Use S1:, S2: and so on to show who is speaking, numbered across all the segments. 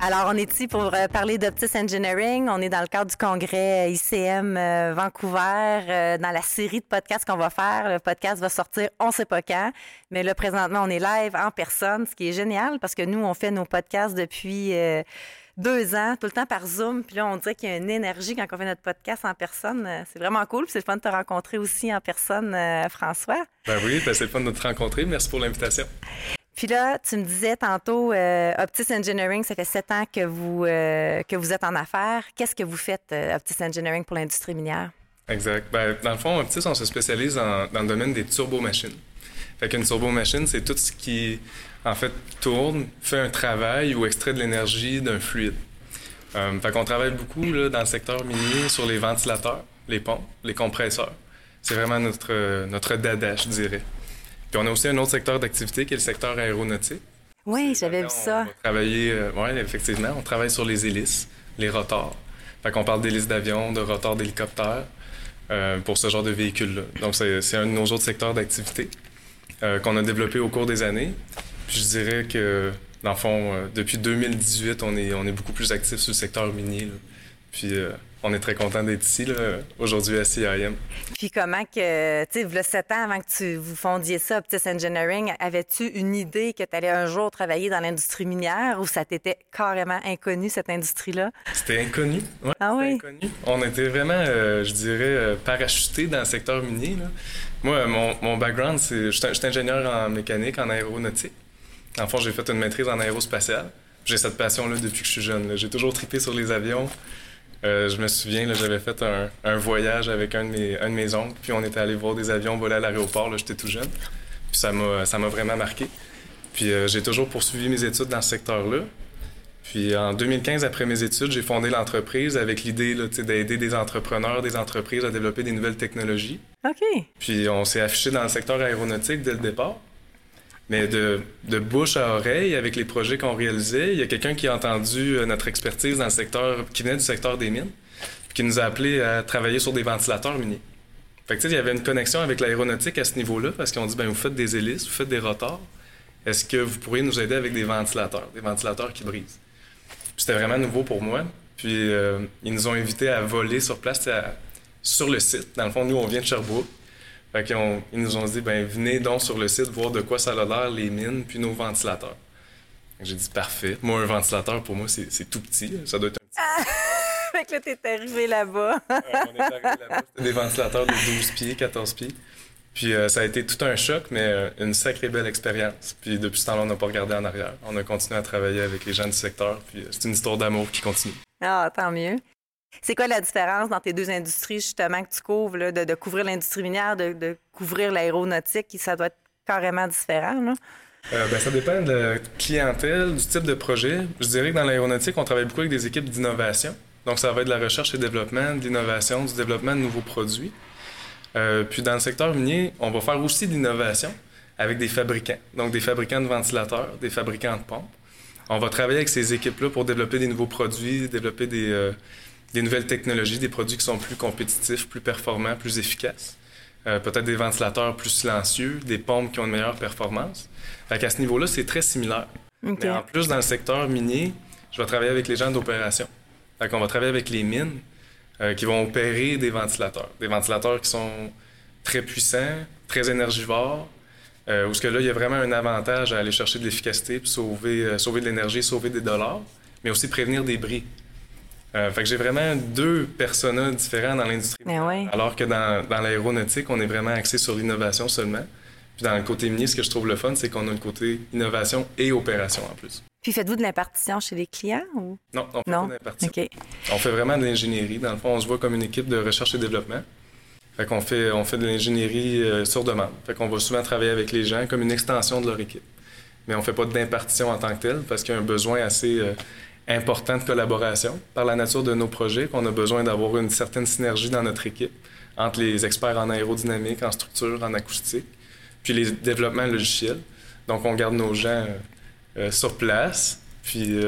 S1: Alors, on est ici pour euh, parler d'Optis Engineering. On est dans le cadre du congrès ICM euh, Vancouver, euh, dans la série de podcasts qu'on va faire. Le podcast va sortir, on sait pas quand, mais là, présentement, on est live en personne, ce qui est génial parce que nous, on fait nos podcasts depuis deux ans, tout le temps par Zoom. Puis là, on dirait qu'il y a une énergie quand on fait notre podcast en personne. C'est vraiment cool. Puis c'est le fun de te rencontrer aussi en personne, François.
S2: Ben oui, ben c'est le fun de te rencontrer. Merci pour l'invitation.
S1: Puis là, tu me disais tantôt, euh, Optis Engineering, ça fait sept ans que vous, euh, que vous êtes en affaires. Qu'est-ce que vous faites, euh, Optis Engineering, pour l'industrie minière?
S2: Exact. Ben, dans le fond, Optis, on se spécialise dans le domaine des turbomachines. Fait qu'une turbomachine, c'est tout ce qui, en fait, tourne, fait un travail ou extrait de l'énergie d'un fluide. fait qu'on travaille beaucoup là, dans le secteur minier sur les ventilateurs, les pompes, les compresseurs. C'est vraiment notre, notre dada, je dirais. Puis on a aussi un autre secteur d'activité qui est le secteur aéronautique.
S1: Oui, j'avais vu ça.
S2: On travailler, euh, oui, effectivement, on travaille sur les hélices, les rotors. Fait qu'on parle d'hélices d'avion, de rotors d'hélicoptères euh, pour ce genre de véhicules-là. Donc, c'est un de nos autres secteurs d'activité euh, qu'on a développé au cours des années. Puis je dirais que, dans le fond, depuis 2018, on est, on est beaucoup plus actif sur le secteur minier. Puis on est très content d'être ici aujourd'hui à CIM.
S1: Puis comment que, tu sais, le sept ans avant que tu vous fondiez ça, Optis Engineering, avais-tu une idée que tu allais un jour travailler dans l'industrie minière ou ça t'était carrément inconnu, cette industrie-là?
S2: C'était inconnu,
S1: oui. Ah oui?
S2: Inconnu. On était vraiment, euh, je dirais, euh, parachutés dans le secteur minier. Moi, mon, mon background, c'est, je suis ingénieur en mécanique, en aéronautique. En fait, j'ai fait une maîtrise en aérospatiale. J'ai cette passion-là depuis que je suis jeune. J'ai toujours tripé sur les avions. Euh, je me souviens, j'avais fait un, voyage avec un de, mes, un de mes oncles, puis on était allé voir des avions voler à l'aéroport, j'étais tout jeune. Puis ça m'a vraiment marqué. Puis euh, j'ai toujours poursuivi mes études dans ce secteur-là. Puis en 2015, après mes études, j'ai fondé l'entreprise avec l'idée d'aider des entrepreneurs, des entreprises à développer des nouvelles technologies.
S1: OK.
S2: Puis on s'est affiché dans le secteur aéronautique dès le départ. Mais de, bouche à oreille, avec les projets qu'on réalisait, il y a quelqu'un qui a entendu euh, notre expertise dans le secteur, qui venait du secteur des mines, puis qui nous a appelé à travailler sur des ventilateurs miniers. Fait que, il y avait une connexion avec l'aéronautique à ce niveau-là, parce qu'on dit, ben vous faites des hélices, vous faites des rotors. Est-ce que vous pourriez nous aider avec des ventilateurs, des ventilateurs qui brisent? C'était vraiment nouveau pour moi. Puis, euh, ils nous ont invités à voler sur place, sur le site. Dans le fond, nous, on vient de Sherbrooke. Fait qu'ils ils nous ont dit, ben venez donc sur le site voir de quoi ça a l'air, les mines, puis nos ventilateurs. J'ai dit, parfait. Moi, un ventilateur, pour moi, c'est tout petit. Ça doit être un petit.
S1: Ah! fait que là, t'es arrivé là-bas.
S2: on est arrivé là-bas. C'était des ventilateurs de 12 pieds, 14 pieds. Puis euh, ça a été tout un choc, mais euh, une sacrée belle expérience. Puis depuis ce temps-là, on n'a pas regardé en arrière. On a continué à travailler avec les gens du secteur. Puis euh, c'est une histoire d'amour qui continue.
S1: Ah, tant mieux. C'est quoi la différence dans tes deux industries, justement, que tu couvres, de, couvrir l'industrie minière, de, couvrir l'aéronautique? Ça doit être carrément différent, là?
S2: Euh, ben, ça dépend de la clientèle, du type de projet. Je dirais que dans l'aéronautique, on travaille beaucoup avec des équipes d'innovation. Donc, ça va être de la recherche et développement, de l'innovation, du développement de nouveaux produits. Euh, puis, dans le secteur minier, on va faire aussi de l'innovation avec des fabricants. Donc, des fabricants de ventilateurs, des fabricants de pompes. On va travailler avec ces équipes-là pour développer des nouveaux produits, développer des, euh, des nouvelles technologies, des produits qui sont plus compétitifs, plus performants, plus efficaces. Euh, peut-être des ventilateurs plus silencieux, des pompes qui ont une meilleure performance. Fait qu'à ce niveau-là, c'est très similaire. Mais en plus, dans le secteur minier, je vais travailler avec les gens d'opération. Fait qu'on va travailler avec les mines euh, qui vont opérer des ventilateurs. Des ventilateurs qui sont très puissants, très énergivores, euh, où ce que là, il y a vraiment un avantage à aller chercher de l'efficacité, puis sauver, sauver de l'énergie, sauver des dollars, mais aussi prévenir des bris. Euh, fait que j'ai vraiment deux personnages différents dans l'industrie. Alors que dans, dans l'aéronautique, on est vraiment axé sur l'innovation seulement. Puis dans le côté minier, ce que je trouve le fun, c'est qu'on a le côté innovation et opération en plus.
S1: Puis faites-vous de l'impartition chez les clients ou?
S2: Non, on fait pas de l'impartition. On fait vraiment de l'ingénierie. Dans le fond, on se voit comme une équipe de recherche et développement. Fait qu'on fait, on fait de l'ingénierie euh, sur demande. Fait qu'on va souvent travailler avec les gens comme une extension de leur équipe. Mais on fait pas d'impartition en tant que telle parce qu'il y a un besoin assez, euh, important de collaboration par la nature de nos projets, qu'on a besoin d'avoir une certaine synergie dans notre équipe entre les experts en aérodynamique, en structure, en acoustique, puis les développements logiciels. Donc, on garde nos gens euh, sur place. Puis.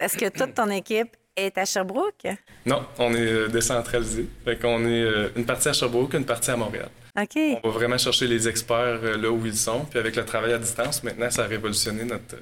S1: Est-ce que toute ton équipe est à Sherbrooke?
S2: Non, on est décentralisé. Fait qu'on est une partie à Sherbrooke, une partie à Montréal.
S1: OK.
S2: On va vraiment chercher les experts là où ils sont. Puis avec le travail à distance, maintenant, ça a révolutionné notre,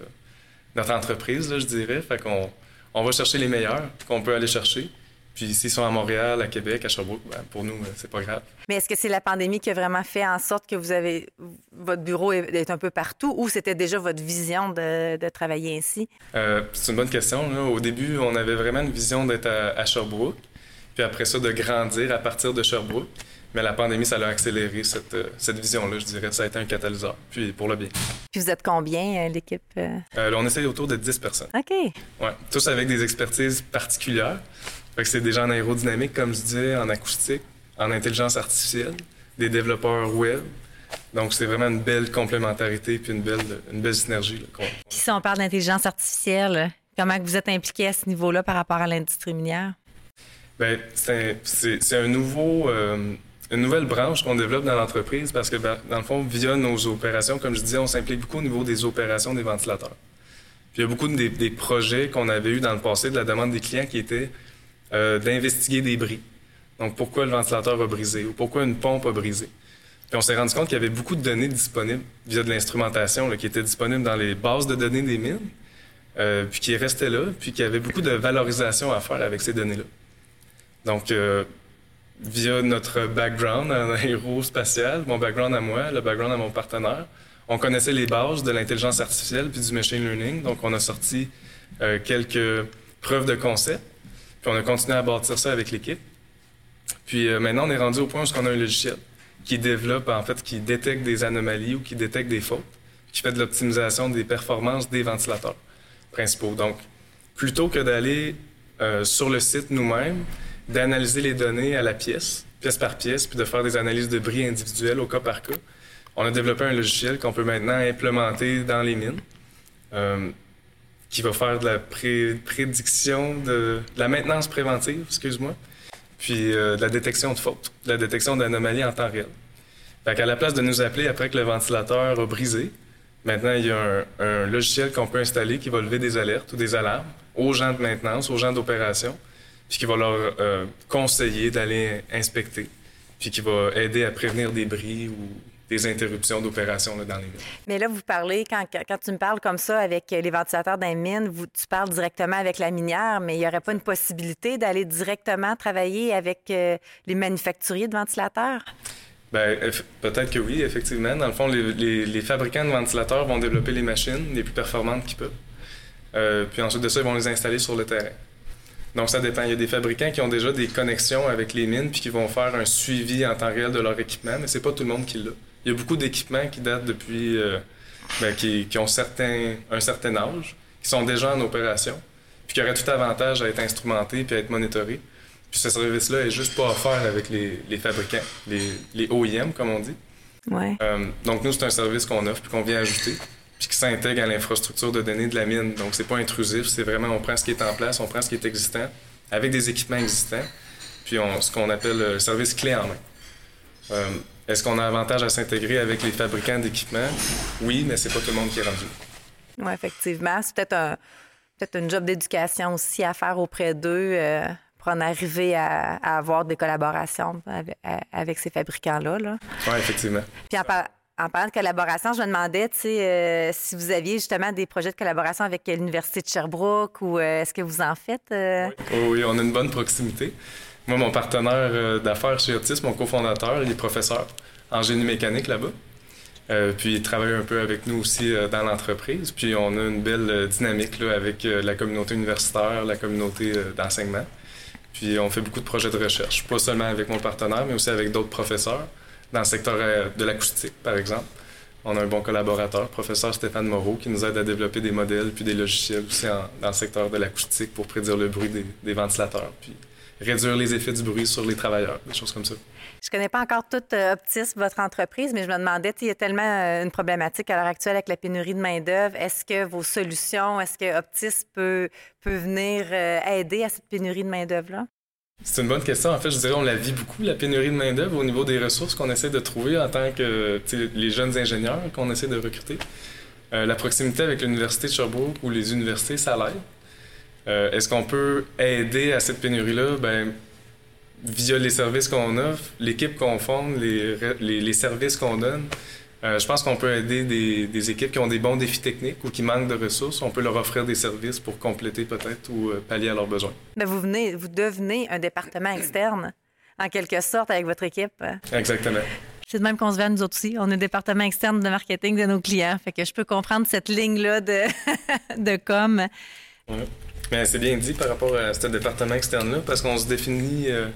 S2: notre entreprise, là, je dirais. Fait qu'on on va chercher les meilleurs qu'on peut aller chercher. Puis s'ils sont à Montréal, à Québec, à Sherbrooke, ben, pour nous, euh, c'est pas grave.
S1: Mais est-ce que c'est la pandémie qui a vraiment fait en sorte que vous avez votre bureau est un peu partout ou c'était déjà votre vision de, de travailler ainsi?
S2: Euh, c'est une bonne question. Là. Au début, on avait vraiment une vision d'être à, à, Sherbrooke, puis après ça, de grandir à partir de Sherbrooke. Mais la pandémie, ça a accéléré cette, euh, cette vision-là, je dirais. Ça a été un catalyseur, puis pour le bien.
S1: Puis vous êtes combien, euh, l'équipe?
S2: Euh? là, on essaye autour de 10 personnes.
S1: OK.
S2: Ouais, tous avec des expertises particulières. Fait que c'est des gens en aérodynamique, comme je disais, en acoustique, en intelligence artificielle, des développeurs web. Donc, c'est vraiment une belle complémentarité puis une belle, une belle synergie. Là,
S1: puis si on parle d'intelligence artificielle, comment vous êtes impliqué à ce niveau-là par rapport à l'industrie minière?
S2: Bien, c'est un, nouveau une nouvelle branche qu'on développe dans l'entreprise parce que, ben, dans le fond, via nos opérations, comme je disais, on s'implique beaucoup au niveau des opérations des ventilateurs. Puis il y a beaucoup des, des projets qu'on avait eu dans le passé de la demande des clients qui étaient euh, d'investiguer des bris. Donc, pourquoi le ventilateur a brisé ou pourquoi une pompe a brisé. Puis on s'est rendu compte qu'il y avait beaucoup de données disponibles via de l'instrumentation qui était disponible dans les bases de données des mines, euh, puis qui restaient là, puis qu'il y avait beaucoup de valorisation à faire avec ces données-là. Donc, euh, via notre background en aérospatial, mon background à moi, le background à mon partenaire. On connaissait les bases de l'intelligence artificielle puis du machine learning, donc on a sorti euh, quelques preuves de concept, puis on a continué à bâtir ça avec l'équipe. Puis euh, maintenant, on est rendu au point où on a un logiciel qui développe, en fait, qui détecte des anomalies ou qui détecte des fautes, qui fait de l'optimisation des performances des ventilateurs principaux. Donc, plutôt que d'aller euh, sur le site nous-mêmes, d'analyser les données à la pièce, pièce par pièce, puis de faire des analyses de bris individuelles au cas par cas. On a développé un logiciel qu'on peut maintenant implémenter dans les mines, euh, qui va faire de la prédiction, de, la maintenance préventive, excuse-moi, puis euh, de la détection de fautes, de la détection d'anomalies en temps réel. Fait qu'à la place de nous appeler après que le ventilateur a brisé, maintenant il y a un, un logiciel qu'on peut installer qui va lever des alertes ou des alarmes aux gens de maintenance, aux gens d'opération, puis qui va leur euh, conseiller d'aller inspecter, puis qui va aider à prévenir des bris ou des interruptions d'opération dans les mines.
S1: Mais là, vous parlez, quand, quand, tu me parles comme ça avec les ventilateurs d'un mine, vous, tu parles directement avec la minière, mais il n'y aurait pas une possibilité d'aller directement travailler avec euh, les manufacturiers de ventilateurs?
S2: Bien, peut-être que oui, effectivement. Dans le fond, les, les, fabricants de ventilateurs vont développer les machines les plus performantes qu'ils peuvent. Euh, puis ensuite de ça, ils vont les installer sur le terrain. Donc, ça dépend. Il y a des fabricants qui ont déjà des connexions avec les mines puis qui vont faire un suivi en temps réel de leur équipement, mais c'est pas tout le monde qui l'a. Il y a beaucoup d'équipements qui datent depuis, euh, ben, qui, ont certains, un certain âge, qui sont déjà en opération, puis qui auraient tout avantage à être instrumentés puis à être monitorés. Puis ce service-là est juste pas offert avec les, les fabricants, les, les, OEM, comme on dit.
S1: Ouais.
S2: Euh, donc, nous, c'est un service qu'on offre puis qu'on vient ajouter puis qui s'intègre à l'infrastructure de données de la mine. Donc, c'est pas intrusif, c'est vraiment, on prend ce qui est en place, on prend ce qui est existant, avec des équipements existants, puis on, ce qu'on appelle le service clé en main. Euh, est-ce qu'on a avantage à s'intégrer avec les fabricants d'équipements? Oui, mais c'est pas tout le monde qui est rendu.
S1: Oui, effectivement. C'est peut-être un, peut une job d'éducation aussi à faire auprès d'eux euh, pour en arriver à, avoir des collaborations avec, ces fabricants-là. Là.
S2: Oui, effectivement.
S1: Puis en, en parlant de collaboration, je me demandais euh, si vous aviez justement des projets de collaboration avec l'Université de Sherbrooke ou euh, est-ce que vous en faites?
S2: Euh? Oui. on a une bonne proximité. Moi, mon partenaire d'affaires chez Otis, mon cofondateur, il est professeur en génie mécanique là-bas. puis il travaille un peu avec nous aussi dans l'entreprise. Puis on a une belle dynamique avec la communauté universitaire, la communauté d'enseignement. Puis on fait beaucoup de projets de recherche, pas seulement avec mon partenaire, mais aussi avec d'autres professeurs dans le secteur euh, de l'acoustique, par exemple. On a un bon collaborateur, professeur Stéphane Moreau, qui nous aide à développer des modèles puis des logiciels aussi dans le secteur de l'acoustique pour prédire le bruit des, ventilateurs. Puis réduire les effets du bruit sur les travailleurs, des choses comme ça.
S1: Je connais pas encore toute euh, Optis, votre entreprise, mais je me demandais, il y a tellement euh, une problématique à l'heure actuelle avec la pénurie de main-d'œuvre. Est-ce que vos solutions, est-ce que Optis peut, peut venir aider à cette pénurie de main-d'œuvre-là?
S2: C'est une bonne question. En fait, je dirais on la vit beaucoup, la pénurie de main-d'œuvre, au niveau des ressources qu'on essaie de trouver en tant que les jeunes ingénieurs qu'on essaie de recruter. la proximité avec l'Université de Sherbrooke ou les universités, ça l'aide. Est-ce qu'on peut aider à cette pénurie-là? Ben, via les services qu'on offre, l'équipe qu'on fonde, les, les, services qu'on donne, euh, je pense qu'on peut aider des, des, équipes qui ont des bons défis techniques ou qui manquent de ressources. On peut leur offrir des services pour compléter peut-être ou euh, pallier à leurs besoins.
S1: Mais vous, venez, vous devenez un département externe, en quelque sorte, avec votre équipe.
S2: Exactement.
S1: C'est de même qu'on se voit nous autres aussi. On est un département externe de marketing de nos clients. Fait que je peux comprendre cette ligne-là de, de com.
S2: Mais c'est bien dit par rapport à ce département externe-là, parce qu'on se définit, euh,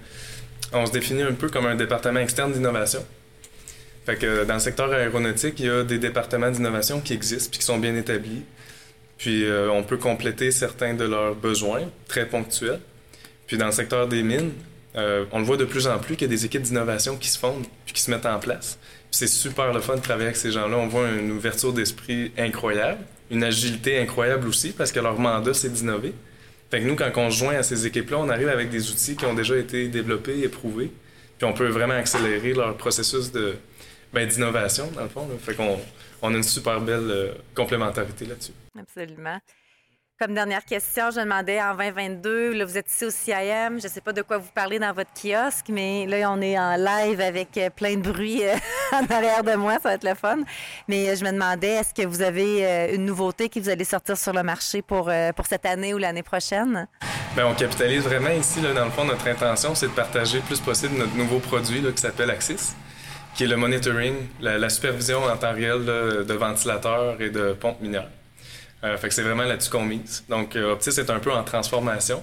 S2: on se définit un peu comme un département externe d'innovation. Dans le secteur aéronautique, il y a des départements d'innovation qui existent puis qui sont bien établis. Puis euh, on peut compléter certains de leurs besoins très ponctuels. Puis dans le secteur des mines, euh, on le voit de plus en plus qu'il y a des équipes d'innovation qui se fondent puis qui se mettent en place. C'est super le fun de travailler avec ces gens-là. On voit une ouverture d'esprit incroyable une agilité incroyable aussi parce que leur mandat, c'est d'innover. Fait nous, quand on se joint à ces équipes-là, on arrive avec des outils qui ont déjà été développés, éprouvés, puis on peut vraiment accélérer leur processus de ben, d'innovation, dans le fond. Fait qu'on on a une super belle euh, complémentarité là-dessus.
S1: Absolument. Comme dernière question, je demandais en 2022, là, vous êtes ici au CIM, je ne sais pas de quoi vous parlez dans votre kiosque, mais là, on est en live avec euh, plein de bruit euh, en arrière de moi, ça va être le fun. Mais je me demandais, est-ce que vous avez une nouveauté qui vous allez sortir sur le marché pour, pour cette année ou l'année prochaine?
S2: Bien, on capitalise vraiment ici. Là, dans le fond, notre intention, c'est de partager le plus possible notre nouveau produit là, qui s'appelle Axis qui est le monitoring, la, supervision en temps réel de ventilateurs et de pompes minières. Euh, fait que c'est vraiment là-dessus qu'on mise. Donc, euh, Optis est un peu en transformation.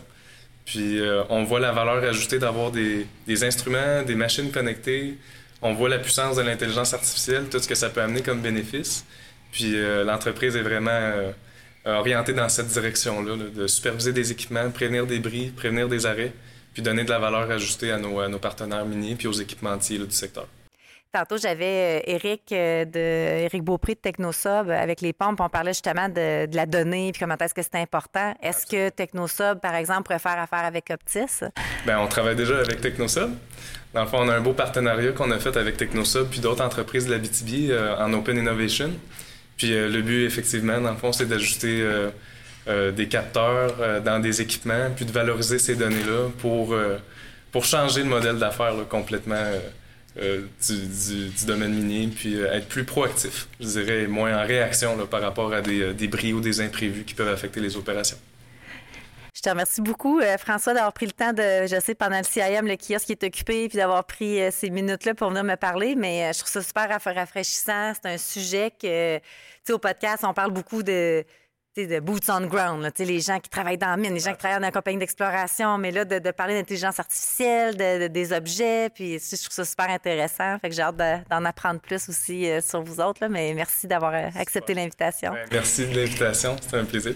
S2: Puis, euh, on voit la valeur ajoutée d'avoir des, instruments, des machines connectées. On voit la puissance de l'intelligence artificielle, tout ce que ça peut amener comme bénéfice. Puis, l'entreprise est vraiment orientée dans cette direction-là, de superviser des équipements, prévenir des bris, prévenir des arrêts, puis donner de la valeur ajoutée à nos, partenaires miniers puis aux équipementiers du secteur.
S1: Tantôt, j'avais Eric euh, de Eric Beaupré de Technosob avec les pompes. On parlait justement de, la donnée puis comment est-ce que c'est important. Est-ce que Technosob, par exemple, préfère affaire avec Optis?
S2: Bien, on travaille déjà avec Technosob. Dans le fond, on a un beau partenariat qu'on a fait avec Technosob puis d'autres entreprises de la BTB euh, en Open Innovation. Puis euh, le but, effectivement, dans le fond, c'est d'ajouter des capteurs dans des équipements puis de valoriser ces données-là pour, pour changer le modèle d'affaires complètement euh, du, domaine minier, puis euh, être plus proactif, je dirais, moins en réaction par rapport à des, euh, des bris ou des imprévus qui peuvent affecter les opérations.
S1: Je te remercie beaucoup, François, d'avoir pris le temps de, je sais, pendant le CIM, le kiosque qui est occupé, puis d'avoir pris ces minutes-là pour venir me parler. Mais je trouve ça super rafraîchissant. C'est un sujet que, tu sais, au podcast, on parle beaucoup de de boots on ground, là, les gens qui travaillent dans la mine, les gens qui travaillent dans la compagnie d'exploration, mais là, de, parler d'intelligence artificielle, de, des objets, puis je trouve ça super intéressant. Fait que j'ai hâte d'en apprendre plus aussi euh, sur vous autres, là, mais merci d'avoir euh, accepté l'invitation.
S2: Merci de l'invitation, c'était un plaisir.